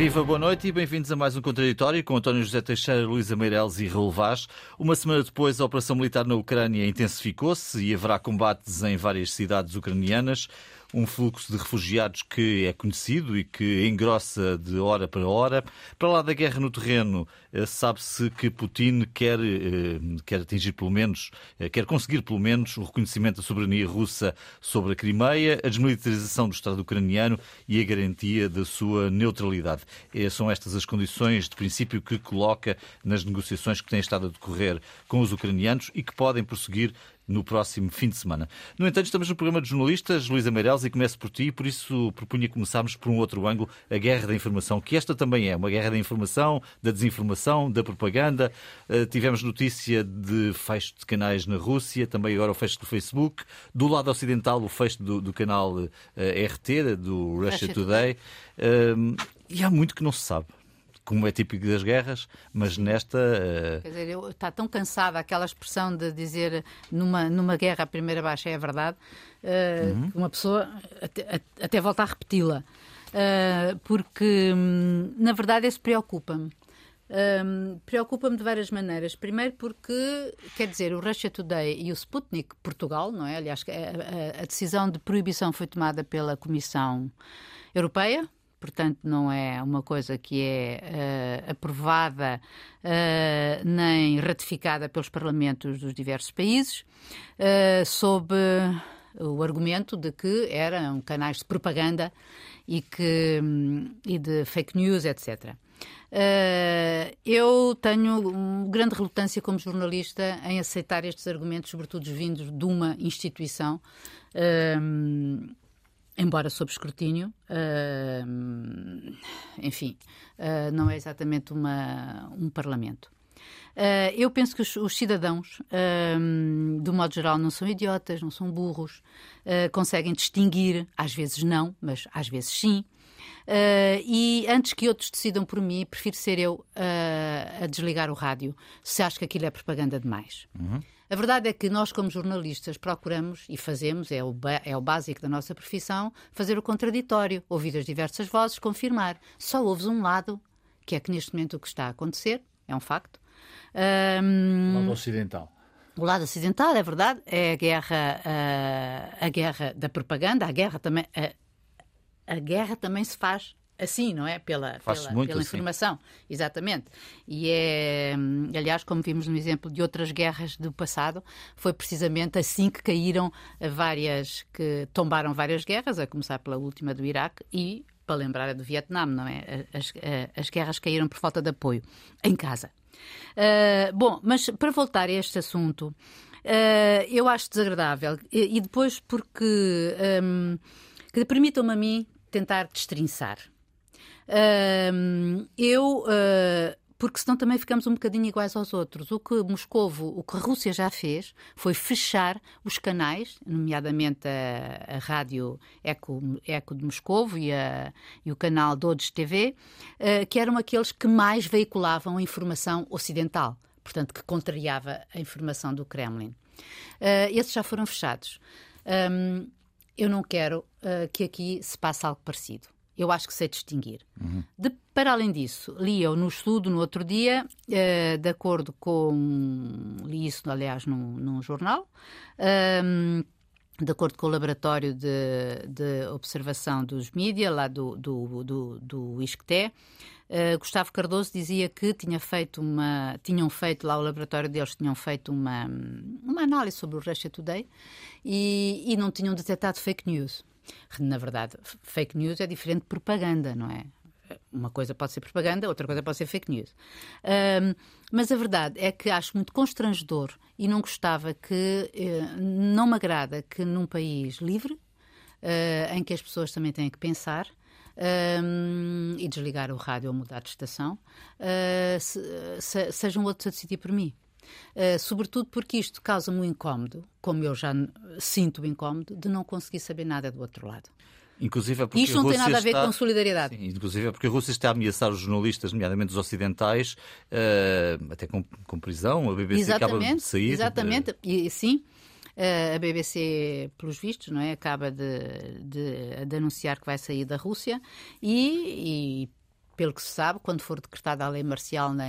Viva, boa noite e bem-vindos a mais um Contraditório com António José Teixeira, Luísa Meireles e Raul Vaz. Uma semana depois, a operação militar na Ucrânia intensificou-se e haverá combates em várias cidades ucranianas um fluxo de refugiados que é conhecido e que engrossa de hora para hora. Para lá da guerra no terreno, eh, sabe-se que Putin quer, eh, quer atingir pelo menos, eh, quer conseguir pelo menos o reconhecimento da soberania russa sobre a Crimeia, a desmilitarização do Estado ucraniano e a garantia da sua neutralidade. São estas as condições de princípio que coloca nas negociações que têm estado a decorrer com os ucranianos e que podem prosseguir no próximo fim de semana. No entanto, estamos no programa de jornalistas, Luísa Meireles, e começo por ti, por isso propunha começarmos por um outro ângulo, a guerra da informação, que esta também é uma guerra da informação, da desinformação, da propaganda. Uh, tivemos notícia de fecho de canais na Rússia, também agora o fecho do Facebook. Do lado ocidental, o fecho do, do canal uh, eh, RT, do Russia, Russia Today. Uh, e há muito que não se sabe como é típico das guerras, mas nesta. Uh... Quer dizer, está tão cansada aquela expressão de dizer numa, numa guerra a primeira baixa é a verdade, uh, uhum. uma pessoa até, até volta a repeti-la. Uh, porque, hum, na verdade, isso preocupa-me. Um, preocupa-me de várias maneiras. Primeiro porque, quer dizer, o Russia Today e o Sputnik, Portugal, não é? Aliás, a, a, a decisão de proibição foi tomada pela Comissão Europeia, portanto não é uma coisa que é uh, aprovada uh, nem ratificada pelos parlamentos dos diversos países, uh, sob o argumento de que eram canais de propaganda e, que, e de fake news, etc. Uh, eu tenho grande relutância como jornalista em aceitar estes argumentos, sobretudo vindos de uma instituição uh, embora sob escrutínio, uh, enfim, uh, não é exatamente uma, um parlamento. Uh, eu penso que os, os cidadãos, uh, do modo geral, não são idiotas, não são burros, conseguem distinguir, às vezes não, mas às vezes sim. e antes que outros decidam por mim, prefiro ser eu a desligar o rádio, se acho que aquilo é propaganda demais. Uhum. A verdade é que nós, como jornalistas, procuramos e fazemos, é o, é o básico da nossa profissão, fazer o contraditório, ouvir as diversas vozes, confirmar. Só ouves um lado, que é que neste momento o que está a acontecer, é um facto. Um, lado ocidental. O lado ocidental, é verdade, é a guerra, a, a guerra da propaganda, a guerra também. A, a guerra também se faz assim, não é? Pela, pela, pela assim. informação. Exatamente. E é, aliás, como vimos no exemplo de outras guerras do passado, foi precisamente assim que caíram várias, que tombaram várias guerras, a começar pela última do Iraque e, para lembrar, a do Vietnã, não é? As, as guerras caíram por falta de apoio em casa. Uh, bom, mas para voltar a este assunto, uh, eu acho desagradável e, e depois porque um, que permitam-me a mim tentar destrinçar. Uh, eu. Uh, porque senão também ficamos um bocadinho iguais aos outros. O que Moscovo, o que a Rússia já fez foi fechar os canais, nomeadamente a, a rádio Eco, Eco de Moscovo e, a, e o canal Dodge TV, uh, que eram aqueles que mais veiculavam a informação ocidental, portanto, que contrariava a informação do Kremlin. Uh, esses já foram fechados. Um, eu não quero uh, que aqui se passe algo parecido eu acho que sei distinguir. Uhum. De, para além disso, li eu no estudo no outro dia, uh, de acordo com. li isso, aliás, num, num jornal. Um, ehm, de acordo com o laboratório de, de observação dos mídias, lá do, do, do, do ISCTE, uh, Gustavo Cardoso dizia que tinha feito uma, tinham feito lá o laboratório deles, tinham feito uma, uma análise sobre o Russia Today e, e não tinham detectado fake news. Na verdade, fake news é diferente de propaganda, não é? Uma coisa pode ser propaganda, outra coisa pode ser fake news. Um, mas a verdade é que acho muito constrangedor e não gostava que, uh, não me agrada que num país livre, uh, em que as pessoas também têm que pensar, um, e desligar o rádio ou mudar de estação, uh, se, se, sejam outros a decidir por mim. Uh, sobretudo porque isto causa-me um incómodo, como eu já sinto o incómodo, de não conseguir saber nada do outro lado. Inclusive é porque Isto não tem nada a ver está... com solidariedade. Sim, inclusive é porque a Rússia está a ameaçar os jornalistas, nomeadamente os ocidentais, uh, até com, com, prisão. A BBC exatamente, acaba de sair. Exatamente, e sim. Uh, a BBC, pelos vistos, não é, acaba de, de, de, anunciar que vai sair da Rússia e, e pelo que se sabe, quando for decretada a lei marcial na,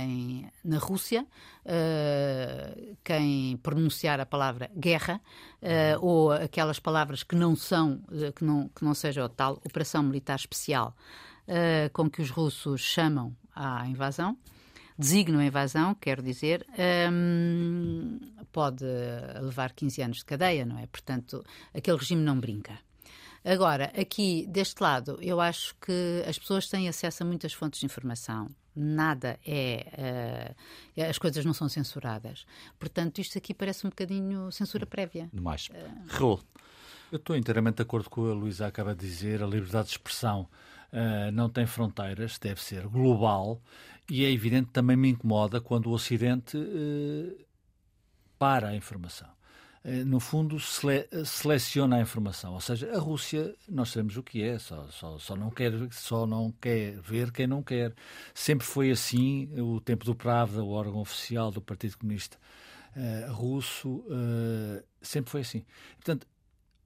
na Rússia, uh, quem pronunciar a palavra guerra uh, ou aquelas palavras que não são, que não, que não seja a tal operação militar especial uh, com que os russos chamam à invasão, designam a invasão, quero dizer, um, pode levar 15 anos de cadeia, não é? Portanto, aquele regime não brinca. Agora, aqui deste lado, eu acho que as pessoas têm acesso a muitas fontes de informação. Nada é. Uh, as coisas não são censuradas. Portanto, isto aqui parece um bocadinho censura prévia. Demais. Uh, Raul. Eu estou inteiramente de acordo com o que a Luísa acaba de dizer. A liberdade de expressão uh, não tem fronteiras, deve ser global. E é evidente, também me incomoda quando o Ocidente para a informação. Eh, no fundo, sele seleciona a informação. Ou seja, a Rússia, nós sabemos o que é, só, só, só, não quer, só não quer ver quem não quer. Sempre foi assim, o tempo do Pravda, o órgão oficial do Partido Comunista uh, Russo, uh, sempre foi assim. Portanto,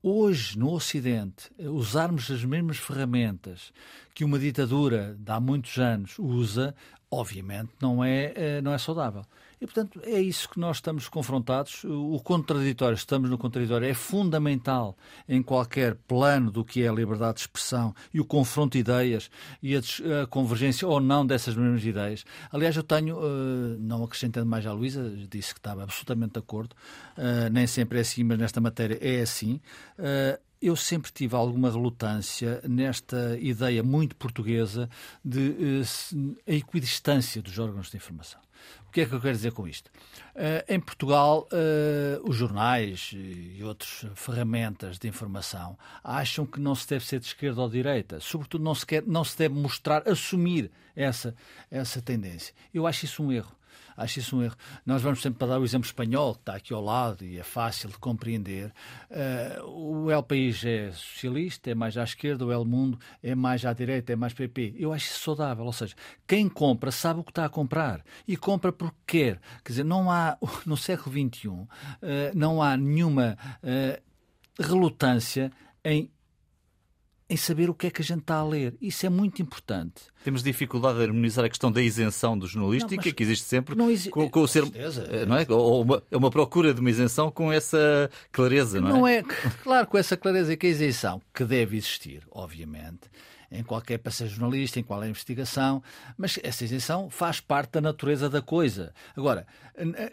hoje, no Ocidente, usarmos as mesmas ferramentas que uma ditadura de há muitos anos usa, obviamente não é, não é saudável. E, portanto, é isso que nós estamos confrontados. O contraditório, estamos no contraditório, é fundamental em qualquer plano do que é a liberdade de expressão e o confronto de ideias e a, a convergência ou não dessas mesmas ideias. Aliás, eu tenho, uh, não acrescentando mais à Luísa, disse que estava absolutamente de acordo, uh, nem sempre é assim, mas nesta matéria é assim. Uh, eu sempre tive alguma relutância nesta ideia muito portuguesa de a equidistância dos órgãos de informação. O que é que eu quero dizer com isto? Uh, em Portugal, uh, os jornais e outras ferramentas de informação acham que não se deve ser de esquerda ou de direita. Sobretudo, não se, quer, não se deve mostrar, assumir essa, essa tendência. Eu acho isso um erro. Acho isso um erro. Nós vamos sempre para dar o exemplo espanhol, que está aqui ao lado e é fácil de compreender. Uh, o El País é socialista, é mais à esquerda, o El Mundo é mais à direita, é mais PP. Eu acho isso saudável. Ou seja, quem compra sabe o que está a comprar e compra porque quer. Quer dizer, não há, no século XXI, uh, não há nenhuma uh, relutância em em saber o que é que a gente está a ler. Isso é muito importante. Temos dificuldade de harmonizar a questão da isenção do jornalística, não, que existe sempre não exi... com, com, o ser. Eh, não é? Ou uma, é uma procura de uma isenção com essa clareza, não é? Não é, claro, com essa clareza que a isenção, que deve existir, obviamente, em qualquer passeio jornalista, em qualquer investigação, mas essa isenção faz parte da natureza da coisa. Agora,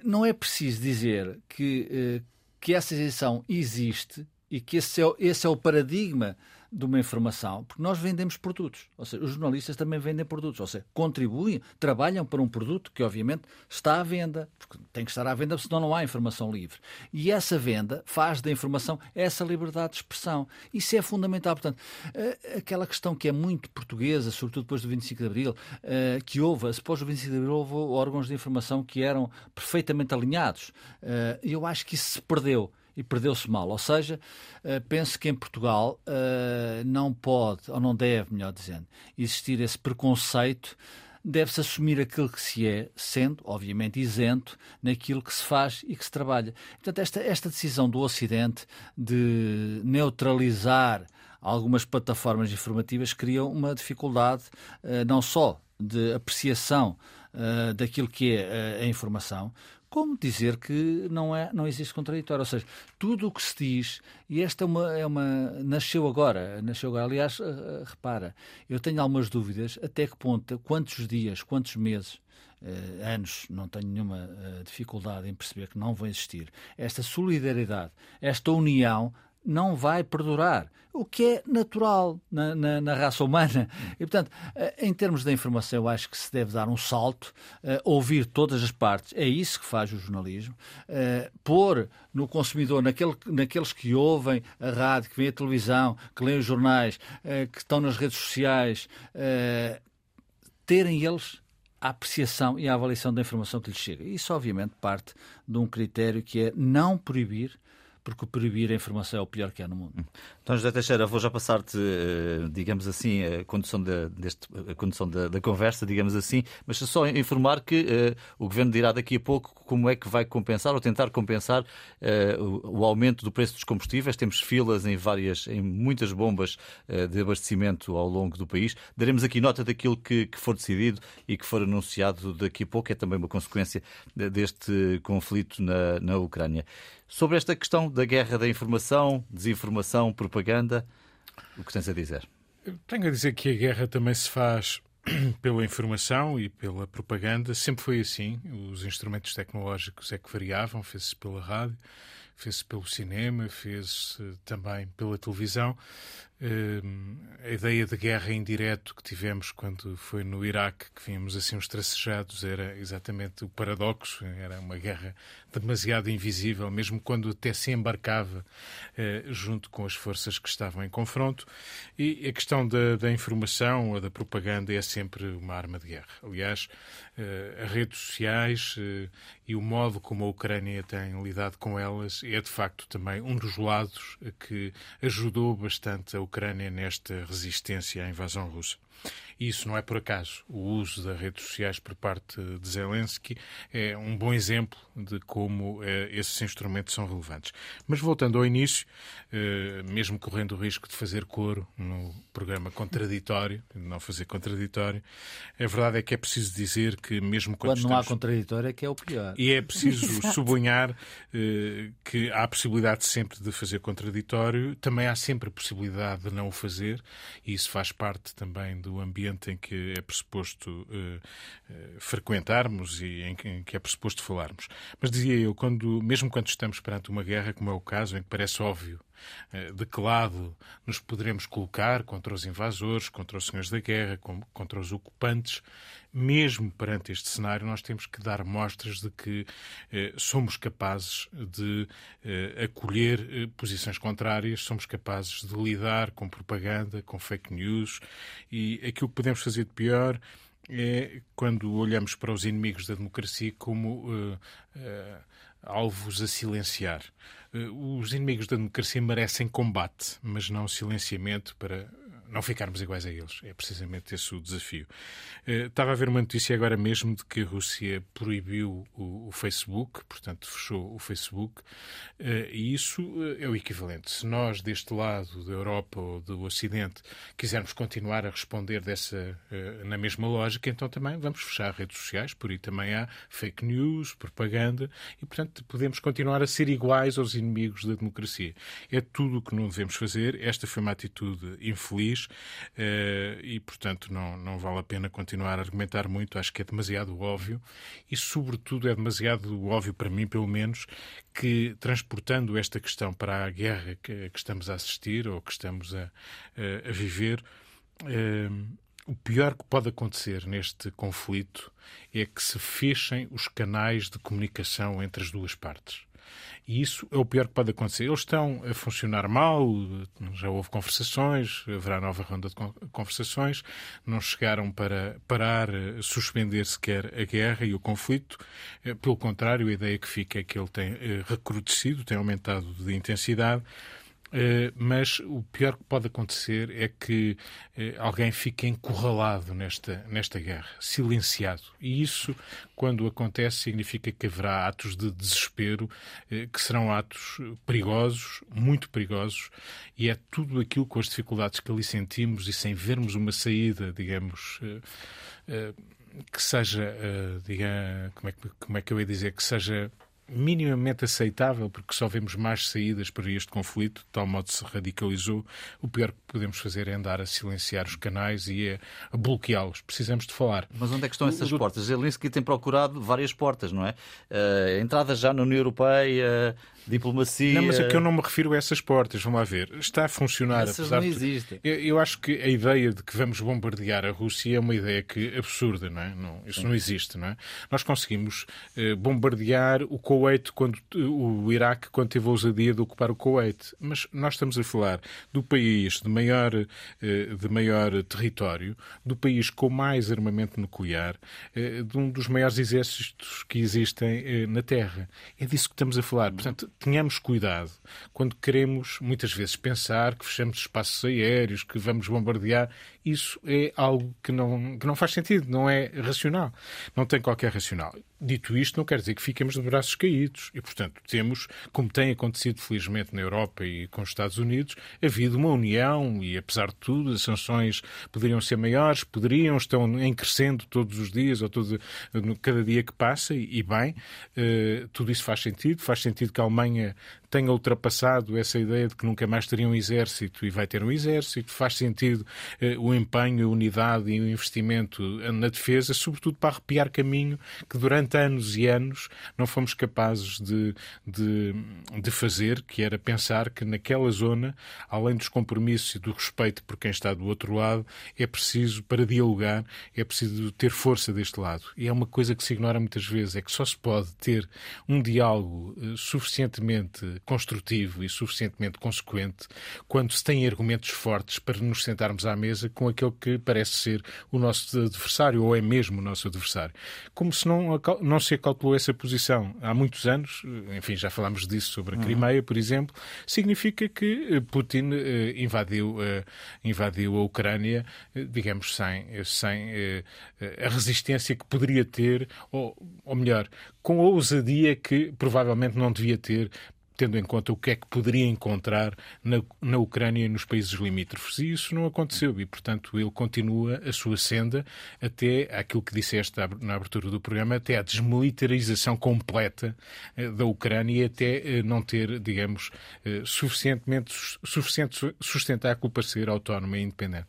não é preciso dizer que, eh, que essa isenção existe e que esse é, esse é o paradigma de uma informação, porque nós vendemos produtos, ou seja, os jornalistas também vendem produtos, ou seja, contribuem, trabalham para um produto que obviamente está à venda, porque tem que estar à venda, senão não há informação livre. E essa venda faz da informação essa liberdade de expressão. Isso é fundamental. Portanto, eh, aquela questão que é muito portuguesa, sobretudo depois do 25 de Abril, eh, que houve, depois do 25 de Abril, houve órgãos de informação que eram perfeitamente alinhados. Eh, eu acho que isso se perdeu e perdeu-se mal. Ou seja, eh, penso que em Portugal eh, não pode, ou não deve, melhor dizendo, existir esse preconceito. Deve-se assumir aquilo que se é, sendo, obviamente, isento naquilo que se faz e que se trabalha. Portanto, esta, esta decisão do Ocidente de neutralizar algumas plataformas informativas cria uma dificuldade eh, não só de apreciação daquilo que é a informação, como dizer que não, é, não existe contraditório. Ou seja, tudo o que se diz, e esta é uma, é uma. nasceu agora, nasceu agora. Aliás, uh, repara, eu tenho algumas dúvidas até que ponto, quantos dias, quantos meses. Uh, anos, não tenho nenhuma uh, dificuldade em perceber que não vão existir. Esta solidariedade, esta união não vai perdurar, o que é natural na, na, na, raça humana. E, portanto, eh, em termos da informação, eu acho que se deve dar um salto, uh, ouvir todas as partes, é isso que faz o jornalismo, uh, pôr no consumidor, naquele, naqueles que ouvem a rádio, que veem a televisão, que leem os jornais, uh, que estão nas redes sociais, terem eles a apreciação e a avaliação da informação que lhes chega. Isso, obviamente, parte de um critério que é não proibir porque proibir a informação é o pior que há no mundo. Então, José Teixeira, vou já passar-te, digamos assim, a condução, da, deste, a condução da, da, conversa, digamos assim, mas só informar que uh, o Governo dirá daqui a pouco como é que vai compensar ou tentar compensar uh, o, o, aumento do preço dos combustíveis. Temos filas em várias, em muitas bombas uh, de abastecimento ao longo do país. Daremos aqui nota daquilo que, que for decidido e que for anunciado daqui a pouco, é também uma consequência deste conflito na, na Ucrânia. Sobre esta questão da guerra da informação, desinformação, propaganda, o que tens a dizer? Tenho a dizer que a guerra também se faz pela informação e pela propaganda. Sempre foi assim. Os instrumentos tecnológicos é que variavam, fez-se pela rádio, fez-se pelo cinema, fez-se também pela televisão. Ehm, a ideia de guerra em direto que tivemos quando foi no Iraque, que vimos assim os tracejados, era exatamente o paradoxo, era uma guerra demasiado invisível, mesmo quando até se embarcava eh, junto com as forças que estavam em confronto. E a questão da, da informação ou da propaganda é sempre uma arma de guerra. Aliás, eh, as redes sociais eh, e o modo como a Ucrânia tem lidado com elas é de facto também um dos lados que ajudou bastante a Ucrânia nesta resistência à invasão russa. E isso não é por acaso. O uso das redes sociais por parte de Zelensky é um bom exemplo de como eh, esses instrumentos são relevantes. Mas voltando ao início, eh, mesmo correndo o risco de fazer coro no programa contraditório, de não fazer contraditório, a verdade é que é preciso dizer que mesmo quando, quando não estamos... há contraditório é que é o pior. E é preciso sublinhar eh, que há a possibilidade sempre de fazer contraditório, também há sempre a possibilidade de não o fazer, e isso faz parte também do ambiente em que é pressuposto uh, uh, frequentarmos e em que, é pressuposto falarmos. Mas dizia eu, quando, mesmo quando estamos perante uma guerra, como é o caso, em que parece óbvio de que lado nos poderemos colocar contra os invasores, contra os senhores da guerra, contra os ocupantes, mesmo perante este cenário, nós temos que dar mostras de que eh, somos capazes de eh, acolher eh, posições contrárias, somos capazes de lidar com propaganda, com fake news e aquilo que podemos fazer de pior é quando olhamos para os inimigos da democracia como uh, uh, alvos a silenciar. Uh, os inimigos da democracia merecem combate, mas não silenciamento para não ficarmos iguais a eles. É precisamente esse o desafio. Uh, estava a ver uma notícia agora mesmo de que a Rússia proibiu o, o Facebook, portanto, fechou o Facebook, uh, e isso uh, é o equivalente. Se nós, deste lado da Europa ou do Ocidente, quisermos continuar a responder dessa, na mesma lógica, então também vamos fechar redes sociais, por aí também há fake news, propaganda, e, portanto, podemos continuar a ser iguais aos inimigos da democracia. É tudo o que não devemos fazer. Esta foi uma atitude infeliz eh, e, portanto, não, não vale a pena continuar a argumentar muito. Acho que é demasiado óbvio e, sobretudo, é demasiado óbvio para mim, pelo menos, que transportando esta questão para a guerra que, que estamos a assistir ou que estamos a, a, viver. Eh, o pior que pode acontecer neste conflito é que se fechem os canais de comunicação entre as duas partes. E isso é o pior que pode acontecer. Eles estão a funcionar mal, já houve conversações, haverá nova ronda de conversações, não chegaram para parar, suspender sequer a guerra e o conflito. Eh, pelo contrário, a ideia que fica é que ele tem eh, recrudescido, tem aumentado de intensidade. Eh, mas o pior que pode acontecer é que eh, alguém fique encurralado nesta, nesta guerra, silenciado. E isso, quando acontece, significa que haverá atos de desespero, eh, que serão atos perigosos, muito perigosos, e é tudo aquilo com as dificuldades que ali sentimos e sem vermos uma saída, digamos que seja, diga, como, é que, como é que eu ia dizer, que seja minimamente aceitável, porque só vemos mais saídas para este conflito, de tal modo se radicalizou. O pior que podemos fazer é andar a silenciar os canais e a, bloqueá-los. Precisamos de falar. Mas onde é que estão essas o, portas? Zelensky tem procurado várias portas, não é? Uh, entrada já na União Europeia, diplomacia. Não, mas é que eu não me refiro a essas portas. Vamos lá ver. Está a funcionar. Essas não existem. Eu, eu, acho que a ideia de que vamos bombardear a Rússia é uma ideia que absurda, não é? Não, isso Sim. não existe, não é? Nós conseguimos uh, bombardear o Kuwait, quando, o Iraque, quando teve a ousadia de ocupar o Kuwait. Mas nós estamos a falar do país de maior, de maior território, do país com mais armamento nuclear, de um dos maiores exércitos que existem na Terra. É disso que estamos a falar. Portanto, tenhamos cuidado quando queremos, muitas vezes, pensar que fechamos espaços aéreos, que vamos bombardear. Isso é algo que não, que não faz sentido, não é racional. Não tem qualquer racional. Dito isto, não quer dizer que fiquemos de braços caídos. E, portanto, temos, como tem acontecido felizmente na Europa e com os Estados Unidos, havido uma união e, apesar de tudo, as sanções poderiam ser maiores, poderiam, estão em crescendo todos os dias ou todo, cada dia que passa, e bem, uh, tudo isso faz sentido. Faz sentido que a Alemanha tenha ultrapassado essa ideia de que nunca mais teria um exército e vai ter um exército. Faz sentido uh, o empenho, a unidade e o investimento na defesa, sobretudo para arrepiar caminho que durante anos e anos não fomos capazes de, de, de fazer, que era pensar que naquela zona, além dos compromissos e do respeito por quem está do outro lado, é preciso, para dialogar, é preciso ter força deste lado. E é uma coisa que se ignora muitas vezes, é que só se pode ter um diálogo uh, suficientemente construtivo e suficientemente consequente quando se tem argumentos fortes para nos sentarmos à mesa com aquele que parece ser o nosso adversário ou é mesmo o nosso adversário. Como se não, não se acautelou essa posição há muitos anos, enfim, já falámos disso sobre a uhum. Crimeia, por exemplo, significa que eh, Putin eh, invadiu, eh, invadiu a Ucrânia, digamos, sem, sem a resistência que poderia ter, ou, ou melhor, com a ousadia que provavelmente não devia ter tendo em conta o que é que poderia encontrar na, na Ucrânia e nos países limítrofes. E isso não aconteceu e, portanto, ele continua a sua senda até aquilo que disseste na abertura do programa, até a desmilitarização completa eh, da Ucrânia e até eh, não ter, digamos, eh, suficientemente suficiente sustentáculo para ser autónoma e independente.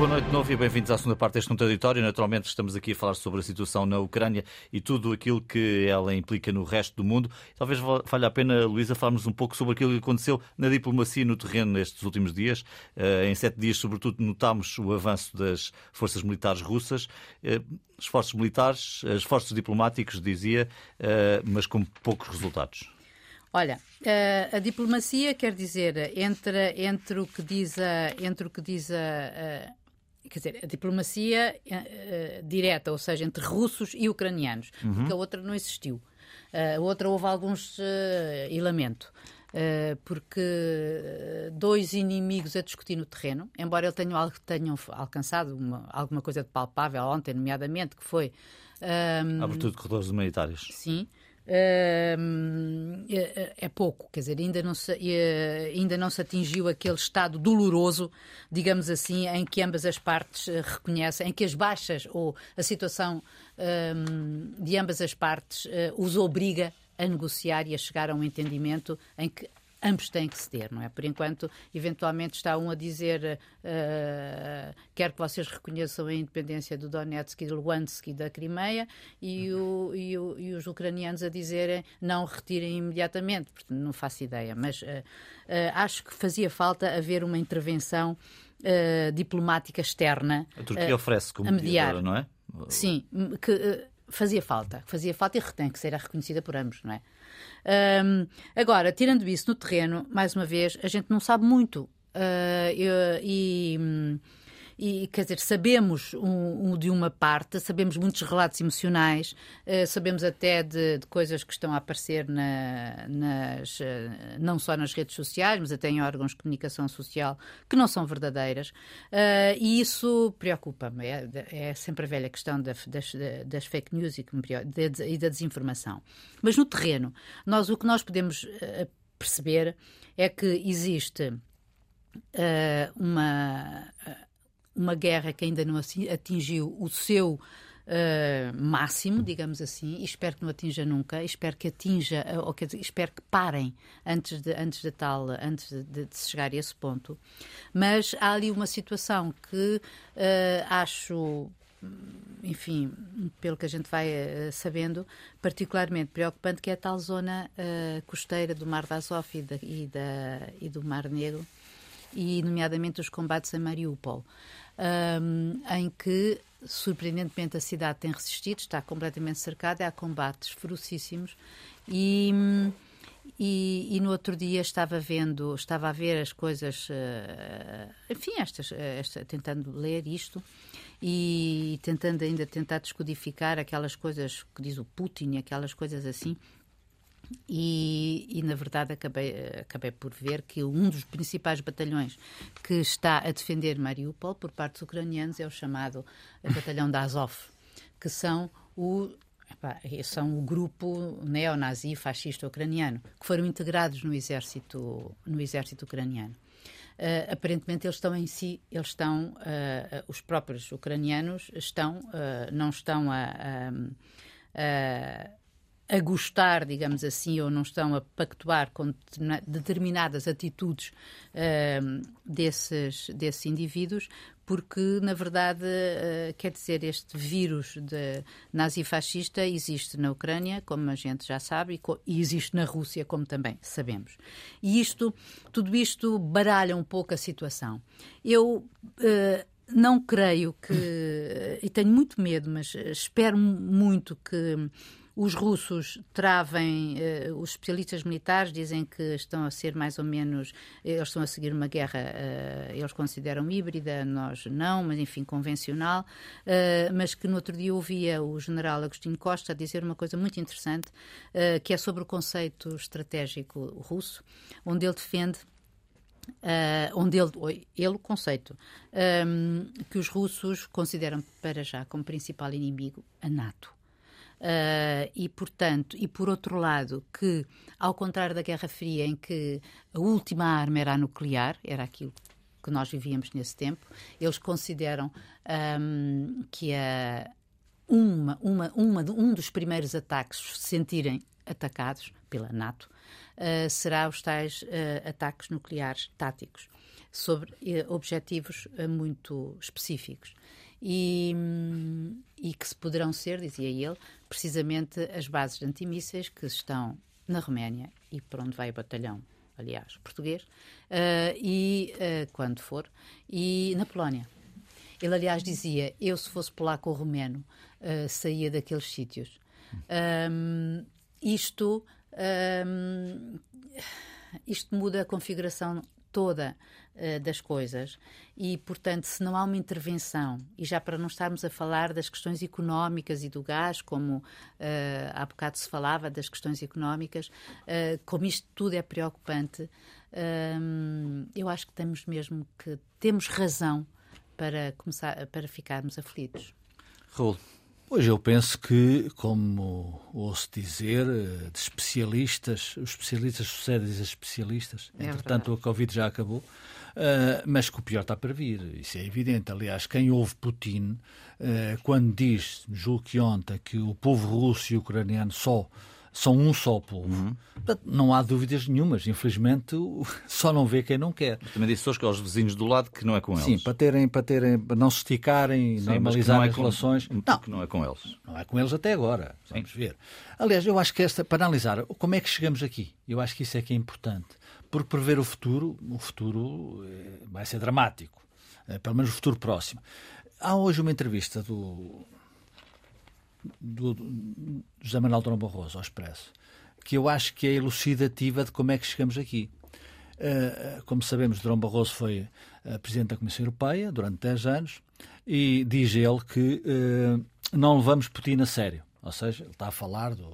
Boa noite de novo e bem-vindos à segunda parte deste contraditório. Naturalmente, estamos aqui a falar sobre a situação na Ucrânia e tudo aquilo que ela implica no resto do mundo. Talvez valha a pena, Luísa, falarmos um pouco sobre aquilo que aconteceu na diplomacia no terreno nestes últimos dias. Eh, em sete dias, sobretudo, notámos o avanço das forças militares russas, eh, esforços militares, esforços diplomáticos, dizia, eh, mas com poucos resultados. Olha, a, diplomacia quer dizer entre, entre o que diz a, entre o que diz a quer dizer, a diplomacia uh, direta, ou seja, entre russos e ucranianos, uhum. porque a outra não existiu. Uh, a outra houve alguns uh, elemento. Uh, porque dois inimigos a discutir no terreno, embora ele tenham, tenham alcançado uma, alguma coisa de palpável ontem, nomeadamente, que foi. Um, a abertura de corredores humanitários. Sim, é, é, pouco, quer dizer, ainda não, se, ainda não se atingiu aquele estado doloroso, digamos assim, em que ambas as partes eh, reconhecem, em que as baixas ou a situação de ambas as partes eh, os obriga a negociar e a chegar a um entendimento em que ambos têm que ceder, não é? Por enquanto, eventualmente está um a dizer uh, quer que vocês reconheçam a independência do Donetsk e do Luhansk e da Crimeia e, o, e, o, e, os ucranianos a dizerem não retirem imediatamente, não faço ideia, mas uh, uh, acho que fazia falta haver uma intervenção diplomática externa. A Turquia oferece como mediadora, não é? Sim, que fazia falta, fazia falta e tem que ser reconhecida por ambos, não é? Um, agora, tirando isso no terreno, mais uma vez, a gente não sabe muito. Uh, e, e e quer dizer, sabemos um, um, de uma parte, sabemos muitos relatos emocionais, uh, sabemos até de, de, coisas que estão a aparecer na, nas, uh, não só nas redes sociais, mas até em órgãos de comunicação social que não são verdadeiras, uh, e isso preocupa-me. É, é, sempre a velha questão das, das fake news e, e da desinformação. Mas no terreno, nós o que nós podemos perceber é que existe uma uma guerra que ainda não atingiu o seu uh, máximo, digamos assim, e espero que não atinja nunca, espero que atinja, uh, ou quer dizer, espero que parem antes de, antes de tal, antes de, de, de chegar a esse ponto. Mas há ali uma situação que uh, acho enfim, pelo que a gente vai uh, sabendo, particularmente preocupante, que é a tal zona uh, costeira do Mar de Azov e, da, e, da, e, do Mar Negro, e nomeadamente os combates em Mariupol, um, em que surpreendentemente a cidade tem resistido, está completamente cercada, há combates ferocíssimos e, e, e, no outro dia estava vendo, estava a ver as coisas, uh, enfim, estas, esta, tentando ler isto e tentando ainda tentar descodificar aquelas coisas que diz o Putin, aquelas coisas assim. E, e, na verdade acabei, acabei por ver que um dos principais batalhões que está a defender Mariupol por parte dos ucranianos é o chamado Batalhão da Azov, que são o são o grupo neonazi fascista ucraniano que foram integrados no exército no exército ucraniano. Uh, aparentemente eles estão em si, eles estão, uh, os próprios ucranianos estão, não estão a, a, a gostar, digamos assim, ou não estão a pactuar com determinadas atitudes uh, desses, desses indivíduos, porque, na verdade, uh, quer dizer, este vírus de nazifascista existe na Ucrânia, como a gente já sabe, e, e, existe na Rússia, como também sabemos. E isto, tudo isto baralha um pouco a situação. Eu. Uh, não creio que, e tenho muito medo, mas espero muito que os russos travem, uh, os especialistas militares dizem que estão a ser mais ou menos, eles estão a seguir uma guerra, uh, eles consideram híbrida, nós não, mas enfim, convencional, mas que no outro dia ouvia o general Agostinho Costa dizer uma coisa muito interessante, que é sobre o conceito estratégico russo, onde ele defende Uh, onde ele, ele o conceito um, que os russos consideram para já como principal inimigo a NATO. Uh, e, portanto, e por outro lado, que, ao contrário da Guerra Fria, em que a última arma era a nuclear, era aquilo que nós vivíamos nesse tempo, eles consideram um, que a, uma, uma, uma, um dos primeiros ataques se sentirem atacados pela NATO uh, será os tais uh, ataques nucleares táticos sobre objetivos muito específicos. E, e que se poderão ser, dizia ele, precisamente as bases antimísseis que estão na Roménia e por onde vai o batalhão, aliás, português, uh, e uh, quando for, e na Polónia. Ele, aliás, dizia: eu, se fosse polaco ou romeno, uh, saía daqueles sítios. Um, isto, um, isto muda a configuração toda uh, das coisas e, portanto, se não há uma intervenção, e já para não estarmos a falar das questões económicas e do gás, como uh, há bocado se falava das questões económicas, uh, como isto tudo é preocupante, eu acho que temos mesmo que temos razão para começar para ficarmos aflitos. Raul. Pois eu penso que, como ouço dizer, de especialistas, os especialistas sucedem a especialistas. É Entretanto, verdade. a Covid já acabou, uh, mas que o pior está para vir. Isso é evidente. Aliás, quem ouve Putin, uh, quando diz, julgo que ontem, que o povo russo e ucraniano só são um só povo. Uhum. Portanto, não há dúvidas nenhumas. Infelizmente, só não vê quem não quer. Também disse hoje que aos vizinhos do lado que não é com eles. Sim, para terem, para terem, para não se esticarem, Sim, normalizar é as com, relações. Não, que não é com eles. Não é com eles até agora. Sim. Vamos ver. Aliás, eu acho que esta, para analisar como é que chegamos aqui, eu acho que isso é que é importante. Porque prever o futuro, o futuro eh, vai ser dramático. Eh, pelo menos o futuro próximo. Há hoje uma entrevista do do, do José Manuel Durão Barroso, ao Expresso, que eu acho que é elucidativa de como é que chegamos aqui. Uh, como sabemos, Durão Barroso foi uh, Presidente da Comissão Europeia durante 10 anos e diz ele que não levamos Putin a sério. Ou seja, ele está a falar do,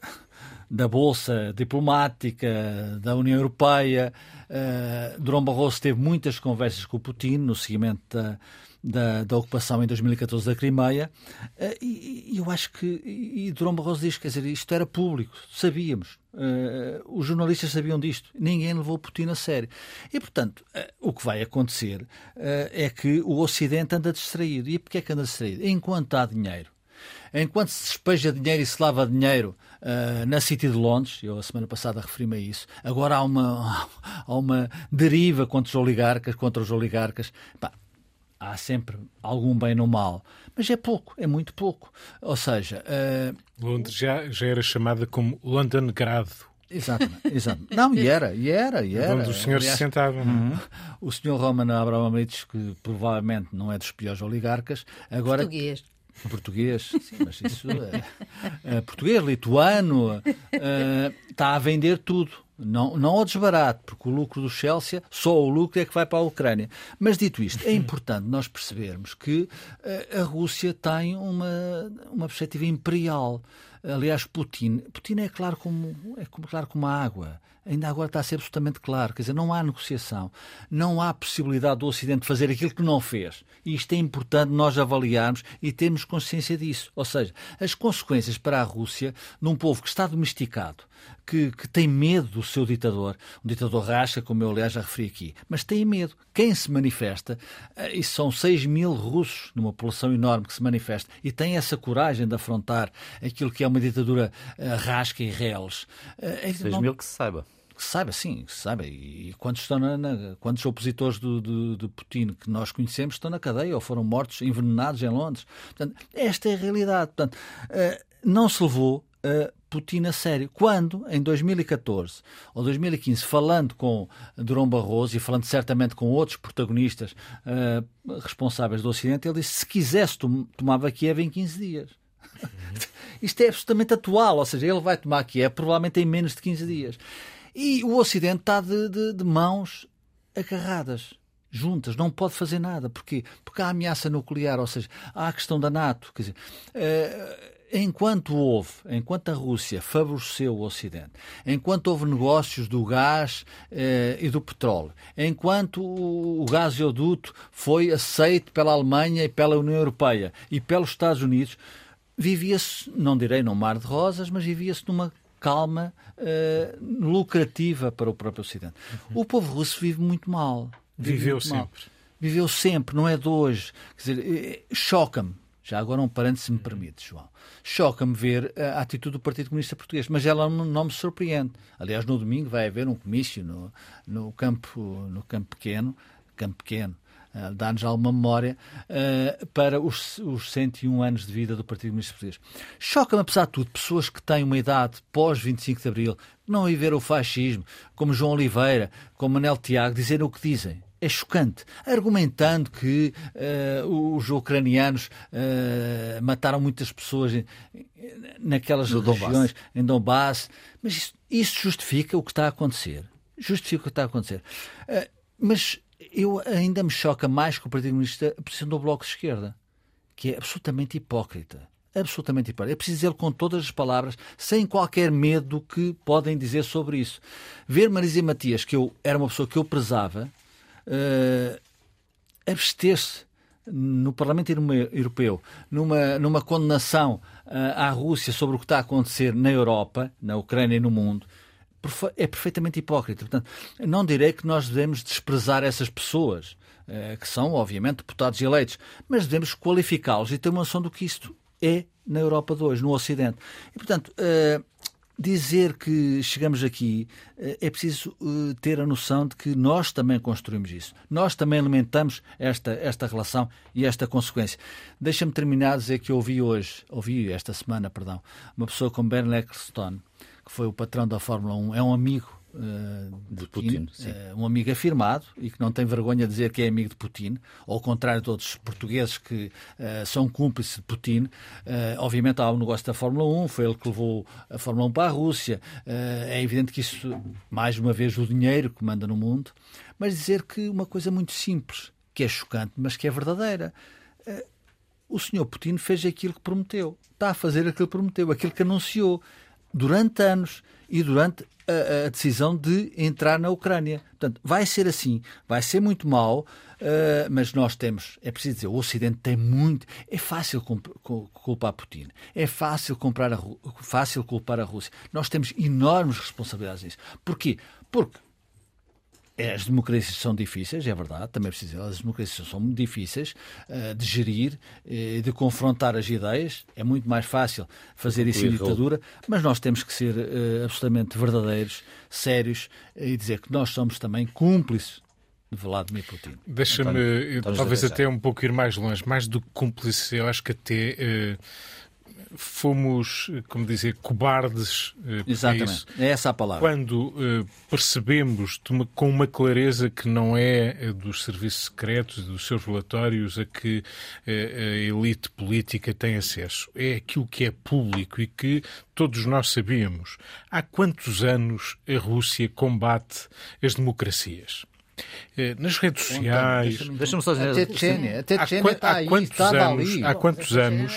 da Bolsa Diplomática, da União Europeia. Uh, Durão Barroso teve muitas conversas com o Putin no seguimento da, da, da ocupação em 2014 da Crimeia, uh, e, eu acho que, e, e Durão Barroso diz, quer dizer, isto era público, sabíamos, Uh, os jornalistas sabiam disto, ninguém levou Putin a sério. E, portanto, uh, o que vai acontecer uh, é que o Ocidente anda distraído. E porquê é que anda distraído? Enquanto há dinheiro, enquanto se despeja dinheiro e se lava dinheiro na City de Londres, eu a semana passada referi-me a isso, agora há uma, há uma deriva contra os oligarcas, contra os oligarcas. Há sempre algum bem no mal, mas é pouco, é muito pouco. Ou seja, uh... Londres já, já era chamada como London Grado. Exatamente, exato. Não, e era, e era, e era. Onde os senhores Aliás, se sentavam. Uhum. O senhor Roman Abramovich, que provavelmente não é dos piores oligarcas, agora. Português. Português, sim, mas isso é, é português, lituano, é, está a vender tudo. Não, não ao desbarato, porque o lucro do Chelsea, só o lucro é que vai para a Ucrânia. Mas dito isto, é importante nós percebermos que uh, a Rússia tem uma, uma perspectiva imperial. Aliás, Putin, Putin é claro como, é claro como a água ainda agora está a ser absolutamente claro. Quer dizer, não há negociação, não há possibilidade do Ocidente fazer aquilo que não fez. E isto é importante nós avaliarmos e termos consciência disso. Ou seja, as consequências para a Rússia, num povo que está domesticado, que, que, tem medo do seu ditador, um ditador rasca, como eu aliás já referi aqui, mas tem medo. Quem se manifesta, eh, e são 6 mil russos, numa população enorme que se manifesta, e tem essa coragem de afrontar aquilo que é uma ditadura uh, rasca e reles. Uh, 6 não... mil que se saiba saiba, sim, saiba. E quantos, estão na, na quantos opositores do, do, de Putin que nós conhecemos estão na cadeia ou foram mortos, envenenados em Londres. Portanto, esta é a realidade. Portanto, uh, não se levou uh, Putin a sério. Quando, em 2014 ou 2015, falando com Durão Barroso e falando certamente com outros protagonistas uh, responsáveis do Ocidente, ele disse: se quisesse, tomava Kiev em 15 dias. Uhum. Isto é absolutamente atual, ou seja, ele vai tomar Kiev provavelmente em menos de 15 dias. E o Ocidente está de, de, de mãos agarradas juntas, não pode fazer nada. Porquê? Porque há ameaça nuclear, ou seja, há a questão da NATO. Quer dizer, uh, enquanto houve, enquanto a Rússia favoreceu o Ocidente, enquanto houve negócios do gás uh, e do petróleo, enquanto o, o gasoduto foi aceito pela Alemanha e pela União Europeia e pelos Estados Unidos, vivia-se, não direi num mar de rosas, mas vivia-se numa calma uh, lucrativa para o próprio Ocidente. Uhum. O povo russo vive muito mal. Vive Viveu muito sempre. Mal. Viveu sempre, não é de hoje. Quer dizer, eh, choca-me. Já agora um parênteses, se me permite, João. Choca-me ver a atitude do Partido Comunista Português, mas ela não me surpreende. Aliás, no domingo vai haver um comício no, no, campo, no campo pequeno, campo pequeno, dá-nos alguma memória, uh, para os, os 101 anos de vida do Partido Comunista Português. Choca-me, apesar de tudo, pessoas que têm uma idade pós-25 de Abril, não viveram o fascismo, como João Oliveira, como Manel Tiago, dizerem o que dizem é chocante, argumentando que uh, os ucranianos uh, mataram muitas pessoas em, naquelas no regiões, Donbass. em Donbass, mas isso, isso, justifica o que está a acontecer. Justifica o que está a acontecer. Uh, mas eu ainda me choca mais que o Partido Comunista a posição do Bloco de Esquerda, que é absolutamente hipócrita. Absolutamente hipócrita. É preciso dizer com todas as palavras, sem qualquer medo do que podem dizer sobre isso. Ver Marisa Matias, que eu era uma pessoa que eu prezava, uh, abster-se no Parlamento Europeu numa, numa condenação uh, à Rússia sobre o que está a acontecer na Europa, na Ucrânia e no mundo, é perfeitamente hipócrita. Portanto, não direi que nós devemos desprezar essas pessoas, eh, que são, obviamente, deputados eleitos, mas devemos qualificá-los e ter uma noção do que isto é na Europa de hoje, no Ocidente. E, portanto, eh, dizer que chegamos aqui eh, é preciso ter a noção de que nós também construímos isso. Nós também alimentamos esta, esta relação e esta consequência. Deixa-me terminar a dizer que ouvi hoje, ouvi esta semana, perdão, uma pessoa como Ben Ecclestone, que foi o patrão da Fórmula 1, é um amigo uh, de Putin, Putin uh, um amigo afirmado e que não tem vergonha de dizer que é amigo de Putin, ao contrário de outros portugueses que uh, são cúmplices de Putin. obviamente há o um negócio da Fórmula 1, foi ele que levou a Fórmula 1 para a Rússia. é evidente que isso, mais uma vez, o dinheiro que manda no mundo, mas dizer que uma coisa muito simples, que é chocante, mas que é verdadeira o senhor Putin fez aquilo que prometeu. Está a fazer aquilo que prometeu, aquilo que anunciou durante anos e durante a, a, decisão de entrar na Ucrânia. Portanto, vai ser assim, vai ser muito mal, uh, mas nós temos, é preciso dizer, o Ocidente tem muito. É fácil culpar Putin, é fácil, comprar a, fácil culpar a Rússia. Nós temos enormes responsabilidades nisso. Porquê? Porque as democracias são difíceis, é verdade, também é preciso as democracias são muito difíceis uh, de gerir, uh, de confrontar as ideias. É muito mais fácil fazer isso em ditadura, mas nós temos que ser uh, absolutamente verdadeiros, sérios e dizer que nós somos também cúmplices de Vladimir Putin. Deixa-me, talvez até um pouco ir mais longe, mais do que cúmplice, eu acho que até fomos, como dizer, cobardes. Eh, Exatamente, é essa a palavra. Quando eh, percebemos uma, com uma clareza que não é eh, dos serviços secretos, dos seus relatórios, a que a elite política tem acesso. É aquilo que é público e que todos nós sabíamos. Há quantos anos a Rússia combate as democracias? Eh, nas redes sociais. Deixa-me só dizer. A Tchénia está aí, quantos anos, ali. Há quantos anos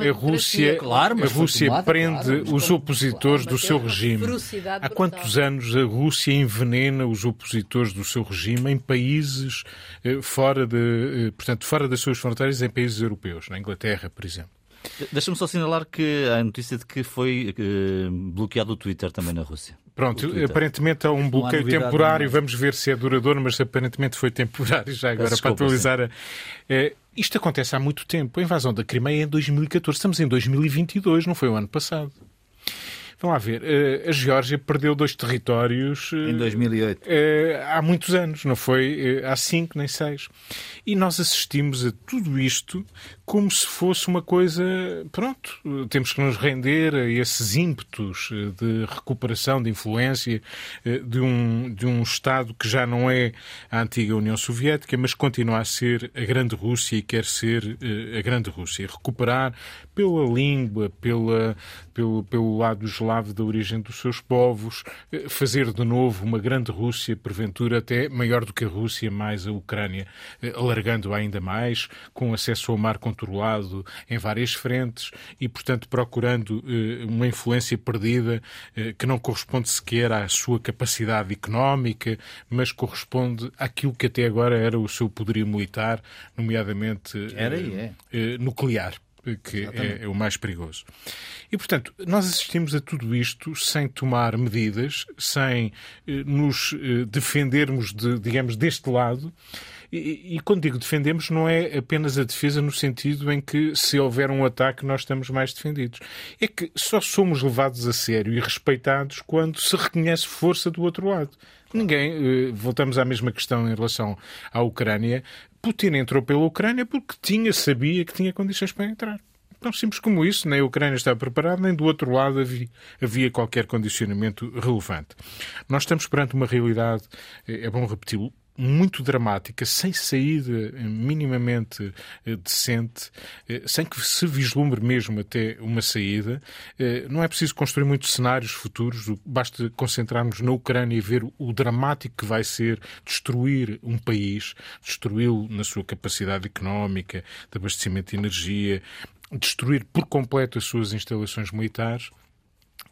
é a Rússia, claro, a Rússia prende claro, os opositores do seu regime? Há quantos anos a Rússia envenena os opositores do seu regime em países eh, fora, de, eh, portanto, fora das suas fronteiras, em países europeus, na Inglaterra, por exemplo? Deixa-me só assinalar que há a notícia de que foi bloqueado o Twitter também na Rússia. Pronto, aparentemente há um bloqueio temporário, vamos ver se é duradouro, mas aparentemente foi temporário já agora Desculpa, para atualizar. A... É, isto acontece há muito tempo. A invasão da Crimeia é em 2014, estamos em 2022, não foi o ano passado. Vamos lá ver, eh, a Geórgia perdeu dois territórios. Eh, em 2008. Eh, há muitos anos, não foi há cinco nem seis. E nós assistimos a tudo isto como se fosse uma coisa. Pronto, temos que nos render a esses ímpetos de recuperação de influência de um, de um Estado que já não é a antiga União Soviética, mas continua a ser a Grande Rússia e quer ser a Grande Rússia. Recuperar pela língua, pela, pelo, pelo lado eslavo da origem dos seus povos, eh, fazer de novo uma grande Rússia, porventura até maior do que a Rússia, mais a Ucrânia, eh, alargando ainda mais, com acesso ao mar controlado em várias frentes e, portanto, procurando eh, uma influência perdida que não corresponde sequer à sua capacidade económica, mas corresponde àquilo que até agora era o seu poderio militar, nomeadamente era e é. nuclear que é, é, o mais perigoso. E, portanto, nós assistimos a tudo isto sem tomar medidas, sem eh, nos eh, defendermos, de, digamos, deste lado. E, e, quando digo defendemos, não é apenas a defesa no sentido em que, se houver um ataque, nós estamos mais defendidos. É que só somos levados a sério e respeitados quando se reconhece força do outro lado. Ninguém, eh, voltamos à mesma questão em relação à Ucrânia. Putin entrou pela Ucrânia porque tinha, sabia que tinha condições para entrar. Tão simples como isso, nem a Ucrânia estava preparada, nem do outro lado havia, havia qualquer condicionamento relevante. Nós estamos perante uma realidade, eh, é bom repeti-lo, muito dramática, sem saída minimamente eh, decente, eh, sem que se vislumbre mesmo até uma saída. Eh, não é preciso construir muitos cenários futuros, basta concentrarmos na Ucrânia e ver o dramático que vai ser destruir um país, destruí-lo na sua capacidade económica, de abastecimento de energia, destruir por completo as suas instalações militares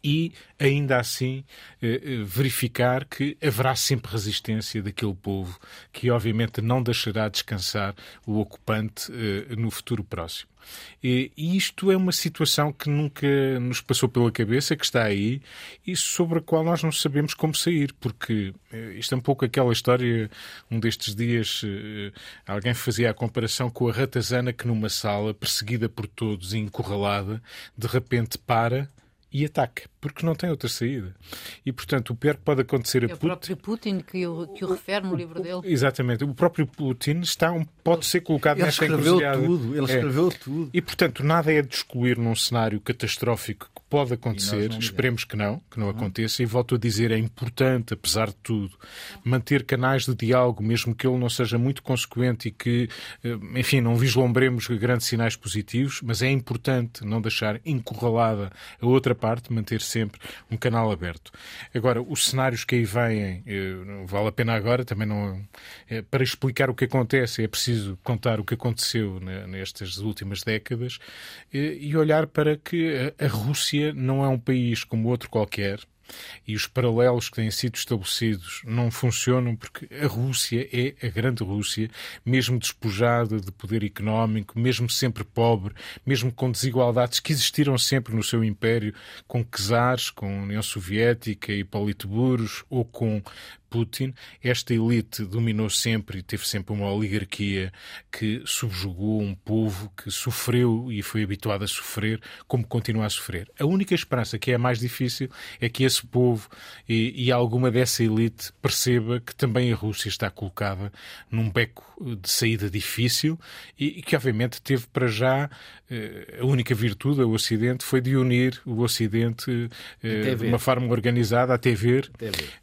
e, ainda assim, eh, eh, verificar que haverá sempre resistência daquele povo, que obviamente não deixará descansar o ocupante eh, no futuro próximo. E isto é uma situação que nunca nos passou pela cabeça, que está aí e sobre a qual nós não sabemos como sair, porque isto é um pouco aquela história, um destes dias, alguém fazia a comparação com a ratazana que numa sala, perseguida por todos e encurralada, de repente para e ataque, porque não tem outra saída. E, portanto, o pior que pode acontecer a Putin... É o próprio Putin que o, que o refere no livro dele. Exatamente. O próprio Putin está um, pode ser colocado ele nesta escreveu tudo. Ele é. escreveu tudo. E, portanto, nada é de excluir num cenário catastrófico que pode acontecer. Esperemos que não, que não uhum. aconteça. E volto a dizer, é importante, apesar de tudo, manter canais de diálogo, mesmo que ele não seja muito consequente e que, eh, enfim, não vislumbremos grandes sinais positivos, mas é importante não deixar encurralada a outra parte, manter sempre um canal aberto. Agora, os cenários que aí vêm, não vale a pena agora, também não. É, para explicar o que acontece, é preciso contar o que aconteceu nestas últimas décadas e olhar para que a Rússia não é um país como outro qualquer, e os paralelos que têm sido estabelecidos não funcionam porque a Rússia é a grande Rússia, mesmo despojada de poder económico, mesmo sempre pobre, mesmo com desigualdades que existiram sempre no seu império, com czares, com União Soviética e politburos, ou com Putin, esta elite dominou sempre e teve sempre uma oligarquia que subjugou um povo que sofreu e foi habituado a sofrer, como continua a sofrer. A única esperança que é a mais difícil é que esse povo e, e alguma dessa elite perceba que também a Rússia está colocada num beco de saída difícil e, que, obviamente, teve para já eh, a única virtude, o Ocidente, foi de unir o Ocidente eh, de uma forma organizada, até ver,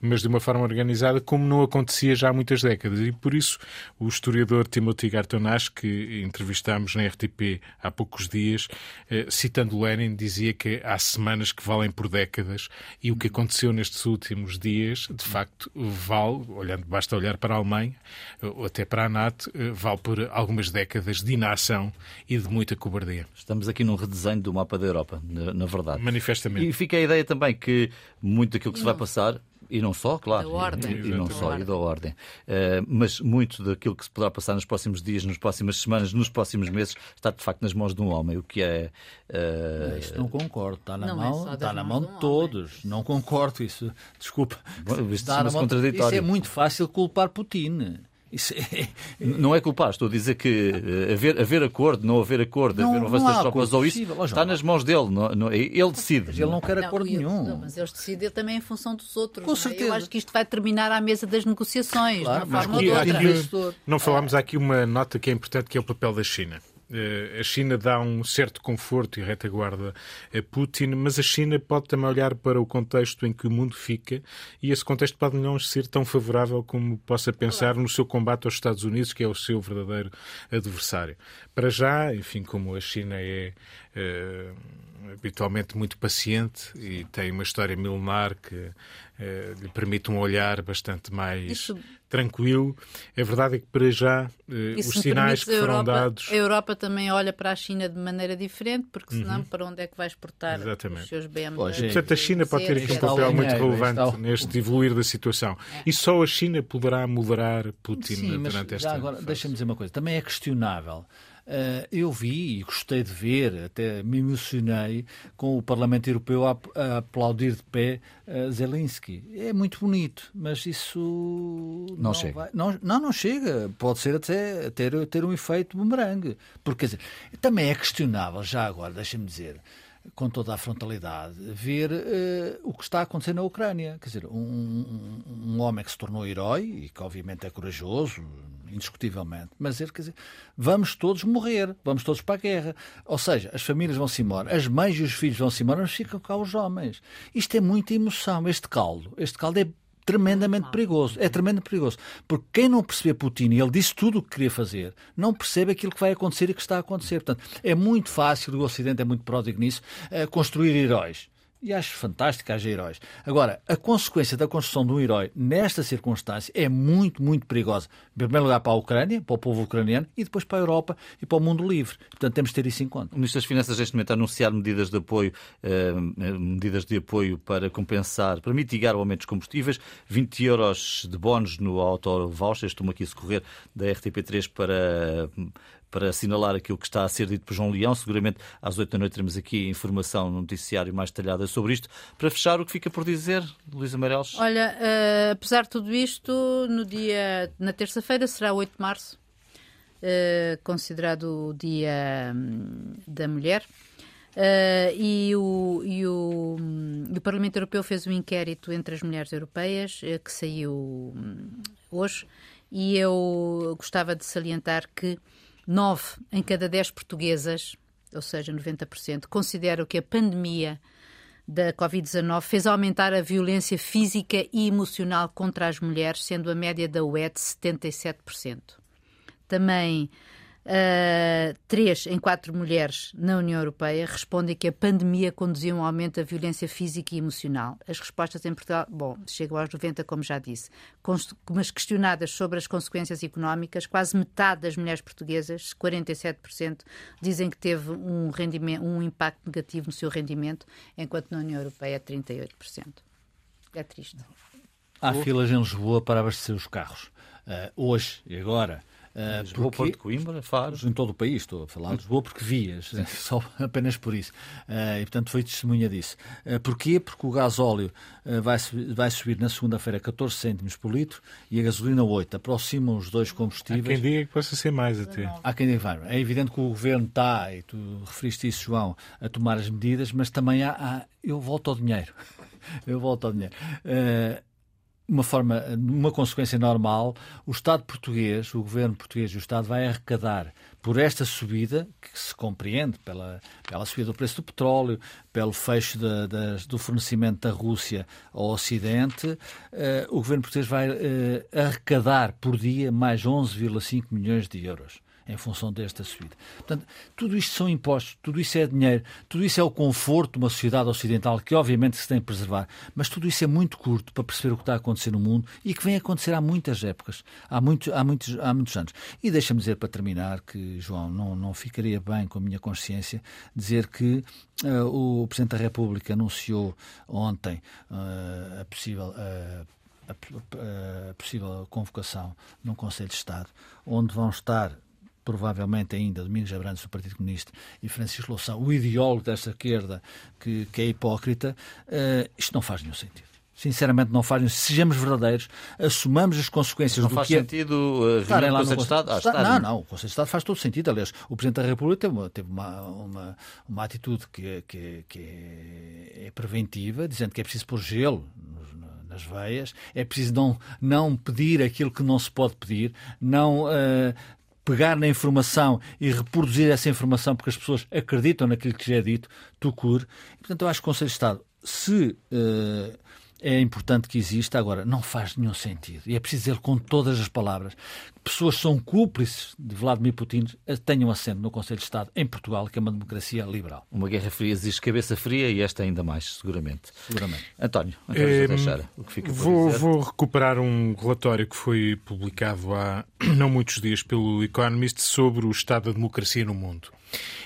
mas de uma forma organizada como não acontecia já há muitas décadas. E por isso o historiador Timothy Gartonash, que entrevistámos na RTP há poucos dias, eh, citando Lenin, dizia que há semanas que valem por décadas e o que aconteceu nestes últimos dias, de facto, vale, olhando, basta olhar para a Alemanha ou até para a NATO, eh, vale por algumas décadas de inação e de muita cobardia. Estamos aqui num redesenho do mapa da Europa, na, verdade. Manifestamente. E fica a ideia também que muito daquilo que se vai passar e não só, claro. Da ordem. E, e não só, e da ordem. Uh, mas muito daquilo que se poderá passar nos próximos dias, nas próximas semanas, nos próximos meses, está de facto nas mãos de um homem, o que é. Uh... Isso não concordo. Está na não é mão, é está na mão de, todos. Não concordo. Isso, desculpa. Bom, isto, está na mão... isso é muito fácil culpar Putin. Isso é... Não é culpar, estou a dizer que eh, haver, haver acordo, não haver acordo, não, haver um avanço das tropas ou isso, possível, está nas mãos dele, não, não, ele decide. Mas ele não quer acordo nenhum. Não, mas eles decidem também em função dos outros. Com certeza. Eu acho que isto vai terminar à mesa das negociações, claro, de uma forma ou outra. Não falámos aqui uma nota que é importante, que é o papel da China. Eh, a China dá um certo conforto e retaguarda a Putin, mas a China pode também olhar para o contexto em que o mundo fica e esse contexto pode não ser tão favorável como possa pensar no seu combate aos Estados Unidos, que é o seu verdadeiro adversário. Para já, enfim, como a China é uh, habitualmente muito paciente e tem uma história milenar que uh, lhe permite um olhar bastante mais Isso tranquilo. A verdade é que, para já, eh, os sinais que foram Europa, dados. A Europa também olha para a China de maneira diferente, porque senão, uhum. para onde é que vai exportar Exatamente. os seus bens? Portanto, a China pode ter aqui um papel muito relevante neste evoluir da situação. É. E só a China poderá moderar Putin Sim, durante esta. Agora, deixa-me dizer uma coisa: também é questionável eu vi e gostei de ver, até me emocionei com o Parlamento Europeu a, aplaudir de pé uh, Zelensky. É muito bonito, mas isso não, não chega. Vai, não, não, não, chega. Pode ser até ter, ter um efeito bumerangue. Porque quer dizer, também é questionável, já agora, deixa-me dizer com toda a frontalidade, ver uh, o que está a acontecer na Ucrânia. Quer dizer, um, um, um, homem que se tornou herói e que obviamente é corajoso, indiscutivelmente, mas ele quer dizer, vamos todos morrer, vamos todos para a guerra. Ou seja, as famílias vão-se embora, as mães e os filhos vão-se embora, mas ficam cá os homens. Isto é muita emoção, este caldo. Este caldo é tremendamente perigoso. É tremendamente perigoso. Porque quem não perceber Putin, e ele disse tudo o que queria fazer, não percebe aquilo que vai acontecer e que está a acontecer. Portanto, é muito fácil, o Ocidente é muito pródigo nisso, eh, construir heróis. E acho fantástico haja heróis. Agora, a consequência da construção de um herói nesta circunstância é muito, muito perigosa. Em primeiro lugar para a Ucrânia, para o povo ucraniano, e depois para a Europa e para o mundo livre. Portanto, temos de ter isso em conta. O Ministro das Finanças, neste momento, a anunciar medidas de apoio, eh, medidas de apoio para compensar, para mitigar o aumento dos combustíveis. 20 euros de bónus no auto voucher. Estou-me aqui a socorrer da RTP3 para para assinalar aquilo que está a ser dito por João Leão. Seguramente às oito da noite teremos aqui informação no noticiário mais detalhada sobre isto. Para fechar, o que fica por dizer, Luísa Amarelos? Olha, uh, apesar de tudo isto, no dia, na terça-feira será 8 de março, uh, considerado o Dia um, da Mulher. Uh, e, o, e, o, um, o, Parlamento Europeu fez um inquérito entre as mulheres europeias que saiu um, hoje e eu gostava de salientar que 9 em cada 10 portuguesas, ou seja, 90%, consideram que a pandemia da Covid-19 fez aumentar a violência física e emocional contra as mulheres, sendo a média da UE de 77%. Também três em quatro mulheres na União Europeia respondem que a pandemia conduziu a um aumento da violência física e emocional. As respostas em Portugal, bom, chegam aos 90, como já disse, mas questionadas sobre as consequências económicas, quase metade das mulheres portuguesas, 47%, dizem que teve um, rendimento, um impacto negativo no seu rendimento, enquanto na União Europeia 38%. É triste. Há filas em Lisboa para abastecer os carros. Uh, hoje e agora Uh, Lisboa, porque, Porto Coimbra, Faro. Em todo o país, estou a falar de Lisboa porque vias, só apenas por isso. Uh, e, portanto, foi testemunha disso. Uh, porquê? Porque o gás óleo uh, vai, vai subir na segunda-feira 14 cêntimos por litro e a gasolina 8. Aproximam os dois combustíveis. Há quem diga que possa ser mais até. Há quem diga vai. É evidente que o governo está, e tu referiste isso, João, a tomar as medidas, mas também há. há eu volto ao dinheiro. eu volto ao dinheiro. Uh, uma forma, uma consequência normal, o Estado português, o governo português e o Estado vai arrecadar por esta subida, que se compreende pela, pela subida do preço do petróleo, pelo fecho do fornecimento da Rússia ao Ocidente, uh, o governo português vai uh, arrecadar por dia mais 11,5 milhões de euros em função desta subida. Portanto, tudo isto são impostos, tudo isso é dinheiro, tudo isso é o conforto de uma sociedade ocidental que obviamente se tem que preservar, mas tudo isso é muito curto para perceber o que está a acontecer no mundo e que vem a acontecer há muitas épocas, há, muito, há, muitos, há muitos anos. E deixa-me dizer para terminar que, João, não, não ficaria bem com a minha consciência dizer que uh, o Presidente da República anunciou ontem uh, a possível. Uh, a, a, possível convocação num Conselho de Estado, onde vão estar provavelmente ainda Domingos Abrantes do Partido Comunista e Francisco Louçã, o ideólogo desta esquerda que, que é hipócrita, uh, isto não faz nenhum sentido sinceramente não faz. Sejamos verdadeiros, assumamos as consequências não do faz que é... sentido uh, estar no Conselho de Estado? Ah, não, não, o Conselho de Estado faz todo sentido. Aliás, o Presidente da República teve uma, teve uma, uma, uma atitude que, é, que, é, que é preventiva, dizendo que é preciso pôr gelo nas veias, é preciso não, não pedir aquilo que não se pode pedir, não uh, pegar na informação e reproduzir essa informação porque as pessoas acreditam naquilo que já é dito, tu cure. Portanto, eu acho que o Conselho de Estado, se uh, é importante que exista, agora não faz nenhum sentido. E é preciso dizer com todas as palavras pessoas são cúmplices de Vladimir Putin tenham assento no Conselho de Estado em Portugal, que é uma democracia liberal. Uma guerra fria exige cabeça fria e esta ainda mais, seguramente. Seguramente. António, António é, Teixeira, o que fica vou, vou recuperar um relatório que foi publicado há não muitos dias pelo Economist sobre o estado da democracia no mundo.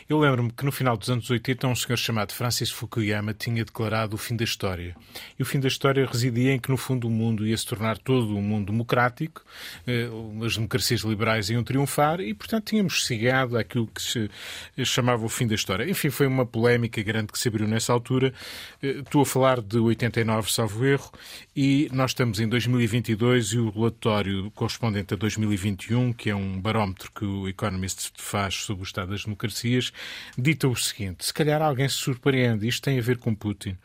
Eu lembro-me que no final dos anos 80 um senhor chamado Francis Fukuyama tinha declarado o fim da história. E o fim da história residia em que, no fundo, o mundo ia se tornar todo um mundo democrático, eh, as democracias liberais iam triunfar e, portanto, tínhamos chegado àquilo que se chamava o fim da história. Enfim, foi uma polémica grande que se abriu nessa altura. Eh, estou a falar de 89, salvo erro, e nós estamos em 2022 e o relatório correspondente a 2021, que é um barómetro que o Economist faz sobre o estado das democracias, dita o seguinte: se calhar alguém se surpreende, isto tem a ver com Putin.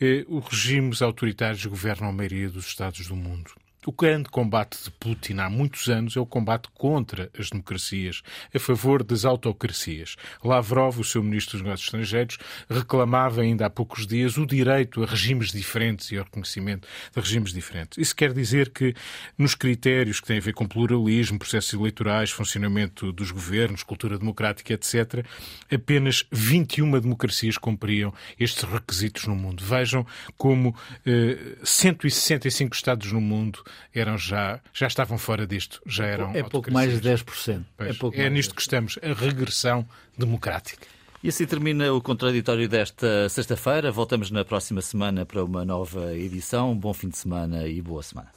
Eh, os regimes autoritários governam a maioria dos Estados do mundo. O grande combate de Putin há muitos anos é o combate contra as democracias, a favor das autocracias. Lavrov, o seu ministro dos Negócios Estrangeiros, reclamava ainda há poucos dias o direito a regimes diferentes e ao reconhecimento de regimes diferentes. Isso quer dizer que, nos critérios que têm a ver com pluralismo, processos eleitorais, funcionamento dos governos, cultura democrática, etc., apenas 21 democracias cumpriam estes requisitos no mundo. Vejam como eh, 165 Estados no mundo eram já, já estavam fora disto, já eram É pouco mais de 10%. Pois, é, pouco é nisto que estamos, a regressão democrática. E assim termina o contraditório desta sexta-feira. Voltamos na próxima semana para uma nova edição. Bom fim de semana e boa semana.